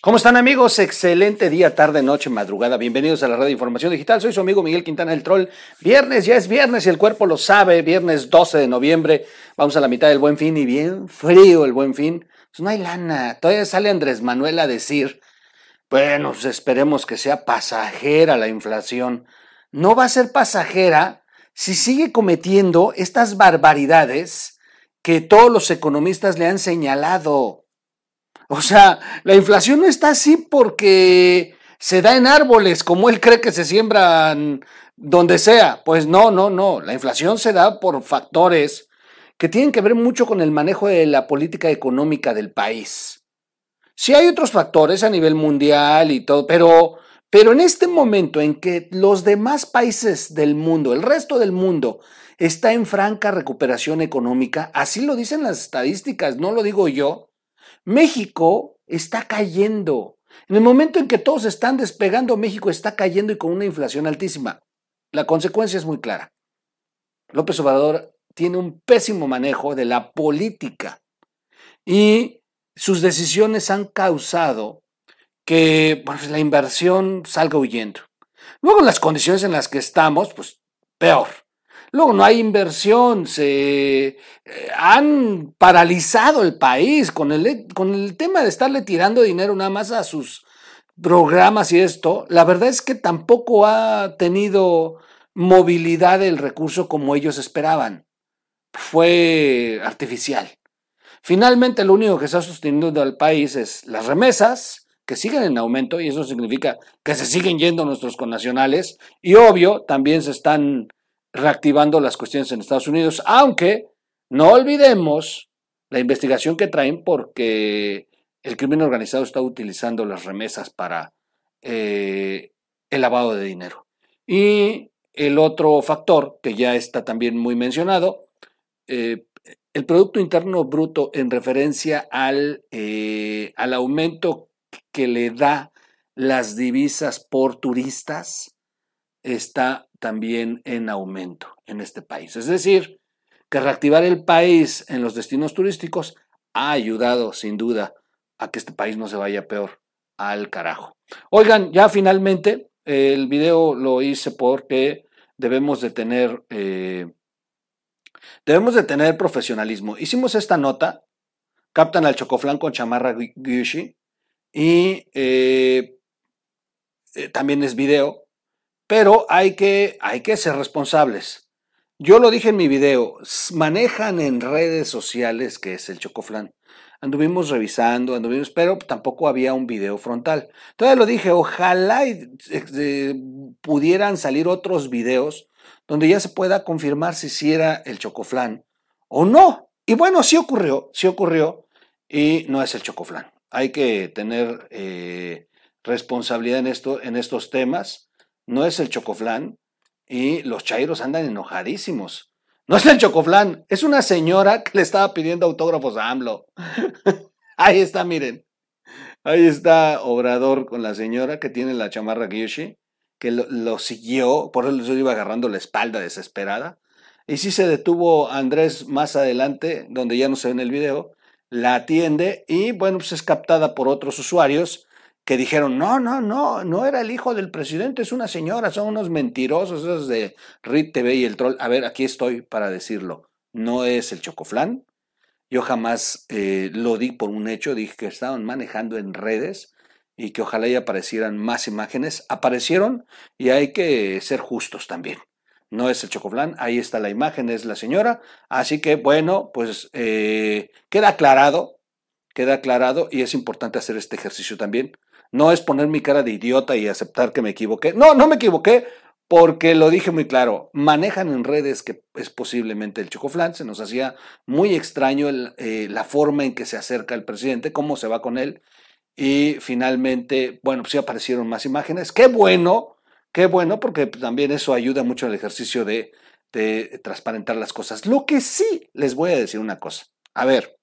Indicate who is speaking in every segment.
Speaker 1: ¿Cómo están amigos? Excelente día, tarde, noche, madrugada. Bienvenidos a la Radio Información Digital. Soy su amigo Miguel Quintana el Troll. Viernes, ya es viernes y el cuerpo lo sabe. Viernes 12 de noviembre. Vamos a la mitad del buen fin y bien frío el buen fin. Pues no hay lana. Todavía sale Andrés Manuel a decir, bueno, pues esperemos que sea pasajera la inflación. No va a ser pasajera si sigue cometiendo estas barbaridades que todos los economistas le han señalado. Sea, la inflación no está así porque se da en árboles, como él cree que se siembran donde sea. Pues no, no, no. La inflación se da por factores que tienen que ver mucho con el manejo de la política económica del país. Sí hay otros factores a nivel mundial y todo, pero, pero en este momento en que los demás países del mundo, el resto del mundo, está en franca recuperación económica, así lo dicen las estadísticas, no lo digo yo, México está cayendo. En el momento en que todos están despegando, México está cayendo y con una inflación altísima. La consecuencia es muy clara. López Obrador tiene un pésimo manejo de la política y sus decisiones han causado que la inversión salga huyendo. Luego las condiciones en las que estamos, pues peor. Luego no hay inversión, se eh, han paralizado el país con el, con el tema de estarle tirando dinero nada más a sus programas y esto. La verdad es que tampoco ha tenido movilidad del recurso como ellos esperaban. Fue artificial. Finalmente, lo único que está sosteniendo al país es las remesas, que siguen en aumento, y eso significa que se siguen yendo nuestros connacionales, y obvio, también se están reactivando las cuestiones en Estados Unidos, aunque no olvidemos la investigación que traen porque el crimen organizado está utilizando las remesas para eh, el lavado de dinero. Y el otro factor que ya está también muy mencionado, eh, el Producto Interno Bruto en referencia al, eh, al aumento que le da las divisas por turistas, está también en aumento en este país. Es decir, que reactivar el país en los destinos turísticos ha ayudado sin duda a que este país no se vaya peor al carajo. Oigan, ya finalmente el video lo hice porque debemos de tener eh, debemos de tener profesionalismo. Hicimos esta nota, captan al chocoflán con chamarra Gucci y eh, eh, también es video pero hay que, hay que ser responsables. Yo lo dije en mi video, manejan en redes sociales que es el chocoflan. Anduvimos revisando, anduvimos, pero tampoco había un video frontal. Todavía lo dije, ojalá eh, pudieran salir otros videos donde ya se pueda confirmar si hiciera el chocoflan o no. Y bueno, sí ocurrió, sí ocurrió y no es el chocoflan. Hay que tener eh, responsabilidad en, esto, en estos temas no es el chocoflán y los chairos andan enojadísimos. No es el chocoflán, es una señora que le estaba pidiendo autógrafos a AMLO. Ahí está, miren. Ahí está Obrador con la señora que tiene la chamarra Gyushi, que lo, siguió, por eso iba agarrando la espalda desesperada. Y sí se detuvo Andrés más adelante, donde ya no se ve en el video, la atiende y bueno, pues es captada por otros usuarios que dijeron, no, no, no, no era el hijo del presidente, es una señora, son unos mentirosos, esos de RIT TV y el troll. A ver, aquí estoy para decirlo, no es el chocoflán. Yo jamás eh, lo di por un hecho, dije que estaban manejando en redes y que ojalá ya aparecieran más imágenes. Aparecieron y hay que ser justos también. No es el chocoflán, ahí está la imagen, es la señora. Así que bueno, pues eh, queda aclarado, queda aclarado y es importante hacer este ejercicio también no es poner mi cara de idiota y aceptar que me equivoqué. No, no me equivoqué porque lo dije muy claro. Manejan en redes que es posiblemente el chocoflan. Se nos hacía muy extraño eh, la forma en que se acerca el presidente, cómo se va con él. Y finalmente, bueno, pues sí aparecieron más imágenes. Qué bueno, qué bueno, porque también eso ayuda mucho al ejercicio de transparentar las cosas. Lo que sí les voy a decir una cosa. A ver,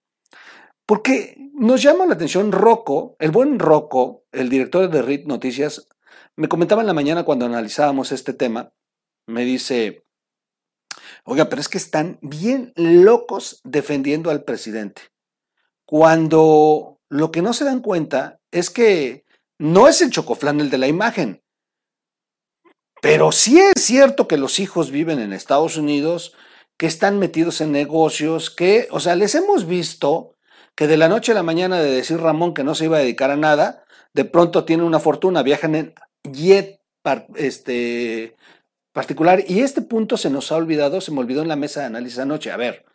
Speaker 1: porque nos llama la atención Rocco, el buen Rocco, el director de RIT Noticias, me comentaba en la mañana cuando analizábamos este tema, me dice, oiga, pero es que están bien locos defendiendo al presidente. Cuando lo que no se dan cuenta es que no es el chocoflán el de la imagen. Pero sí es cierto que los hijos viven en Estados Unidos, que están metidos en negocios, que, o sea, les hemos visto que de la noche a la mañana de decir Ramón que no se iba a dedicar a nada, de pronto tienen una fortuna, viajan en jet este, particular. Y este punto se nos ha olvidado, se me olvidó en la mesa de análisis anoche. A ver,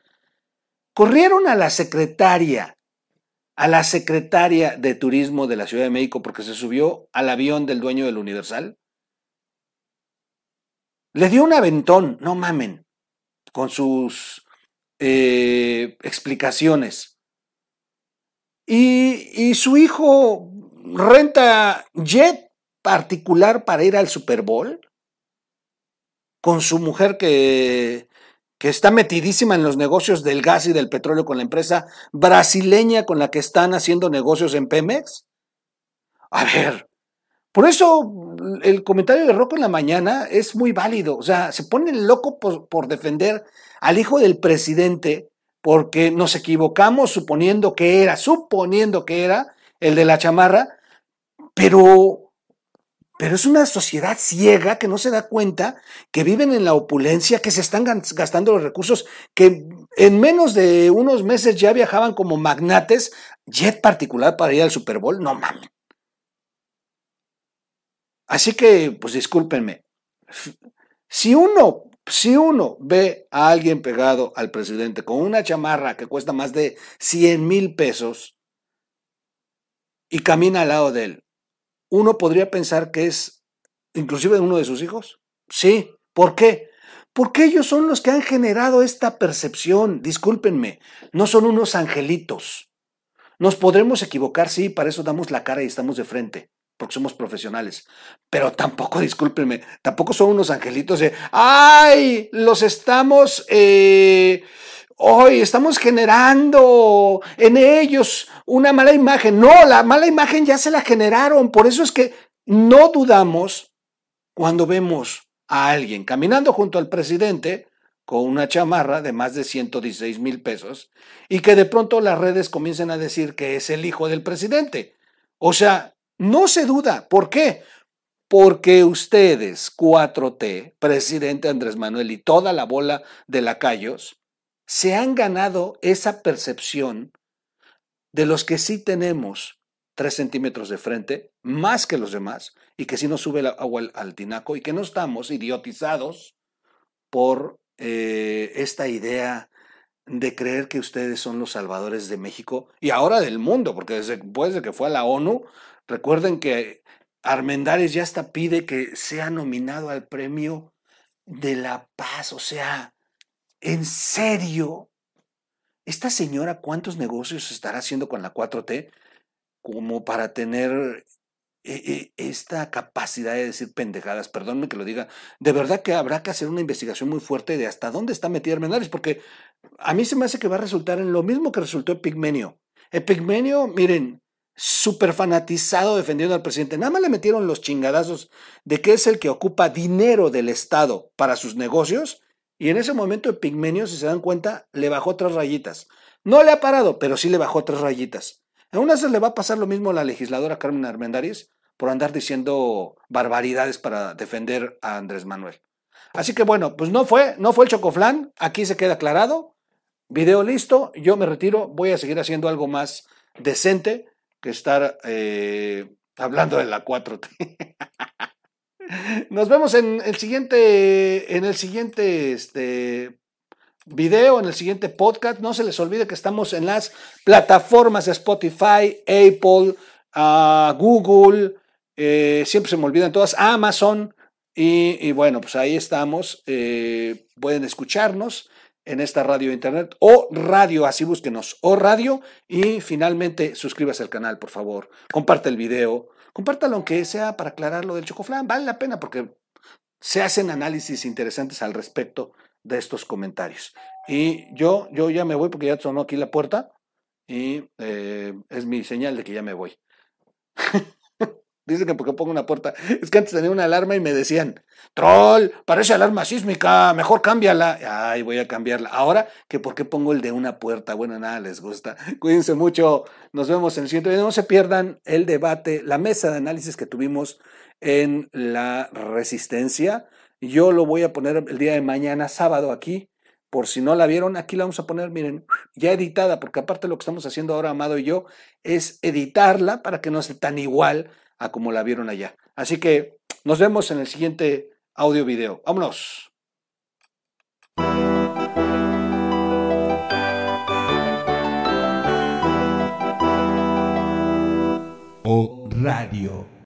Speaker 1: corrieron a la secretaria, a la secretaria de Turismo de la Ciudad de México porque se subió al avión del dueño del Universal. Le dio un aventón, no mamen, con sus eh, explicaciones. Y, su hijo renta jet particular para ir al Super Bowl con su mujer que, que está metidísima en los negocios del gas y del petróleo con la empresa brasileña con la que están haciendo negocios en Pemex? A ver, por eso el comentario de Rocco en la mañana es muy válido. O sea, se pone loco por defender al hijo del presidente porque nos equivocamos suponiendo que era, suponiendo que era el de la chamarra, pero pero es una sociedad ciega que no se da cuenta que viven en la opulencia, que se están gastando los recursos, que en menos de unos meses ya viajaban como magnates, jet particular para ir al Super Bowl, no mames. Así que, pues discúlpenme. Si uno, si uno ve a alguien pegado al presidente con una chamarra que cuesta más de 100 mil pesos y camina al lado de él, uno podría pensar que es inclusive uno de sus hijos. Sí, ¿por qué? Porque ellos son los que han generado esta percepción. Discúlpenme, no son unos angelitos. Nos podremos equivocar, sí, para eso damos la cara y estamos de frente, porque somos profesionales. Pero tampoco, discúlpenme, tampoco son unos angelitos de, ¡ay! Los estamos... Eh, hoy estamos generando en ellos una mala imagen. No, la mala imagen ya se la generaron. Por eso es que no dudamos cuando vemos a alguien caminando junto al presidente con una chamarra de más de 116 mil pesos y que de pronto las redes comiencen a decir que es el hijo del presidente. O sea, no se duda. ¿Por qué? Porque ustedes, 4T, presidente Andrés Manuel y toda la bola de lacayos, se han ganado esa percepción de los que sí tenemos tres centímetros de frente, más que los demás, y que sí nos sube el agua al, tinaco, y que no estamos idiotizados por eh, esta idea de creer que ustedes son los salvadores de México y ahora del mundo, porque después de que fue a la ONU, recuerden que Armendáriz ya hasta pide que sea nominado al premio de la paz, o sea, ¿En serio? ¿Esta señora cuántos negocios estará haciendo con la 4T como para tener esta capacidad de decir pendejadas? Perdónme que lo diga. De verdad que habrá que hacer una investigación muy fuerte de hasta dónde está metida Armendáriz, porque a mí se me hace que va a resultar en lo mismo que resultó Epigmenio. Epigmenio, miren, súper fanatizado defendiendo al presidente. Nada más le metieron los chingadazos de que es el que ocupa dinero del Estado para sus negocios y en ese momento Epigmenio, si se dan cuenta, le bajó tres rayitas. No le ha parado, pero sí le bajó tres rayitas. En una vez le va a pasar lo mismo a la legisladora Carmen Armendáriz por andar diciendo barbaridades para defender a Andrés Manuel. Así que bueno, pues no fue, no fue el chocoflán, aquí se queda aclarado. Video listo, yo me retiro, voy a seguir haciendo algo más decente que estar eh, hablando de la 4T. Nos vemos en el siguiente, en el siguiente este, video, en el siguiente podcast. No se les olvide que estamos en las plataformas de Spotify, Apple, uh, Google, eh, siempre se me olvidan todas, Amazon. Y, bueno, pues ahí estamos. Eh, pueden escucharnos en esta radio internet o radio, así búsquenos, o radio. Y finalmente suscríbase al canal, por favor. Comparte el video compártalo aunque sea para aclarar lo del chocoflán, vale la pena porque se hacen análisis interesantes al respecto de estos comentarios. Y yo, yo ya me voy porque ya sonó aquí la puerta y eh, es mi señal de que ya me voy. Dicen que porque pongo una puerta. Es que antes tenía una alarma y me decían, troll, parece alarma sísmica, mejor cámbiala. Ay, voy a cambiarla. Ahora, que por qué pongo el de una puerta. Bueno, nada les gusta. Cuídense mucho. Nos vemos en el siguiente video. No se pierdan el debate, la mesa de análisis que tuvimos en la resistencia. Yo lo voy a poner el día de mañana, sábado, aquí. Por si no la vieron, aquí la vamos a poner, miren, ya editada, porque aparte lo que estamos haciendo ahora, Amado y yo, es editarla para que no esté tan igual a como la vieron allá. Así que nos vemos en el siguiente audio video. Vámonos.
Speaker 2: Radio.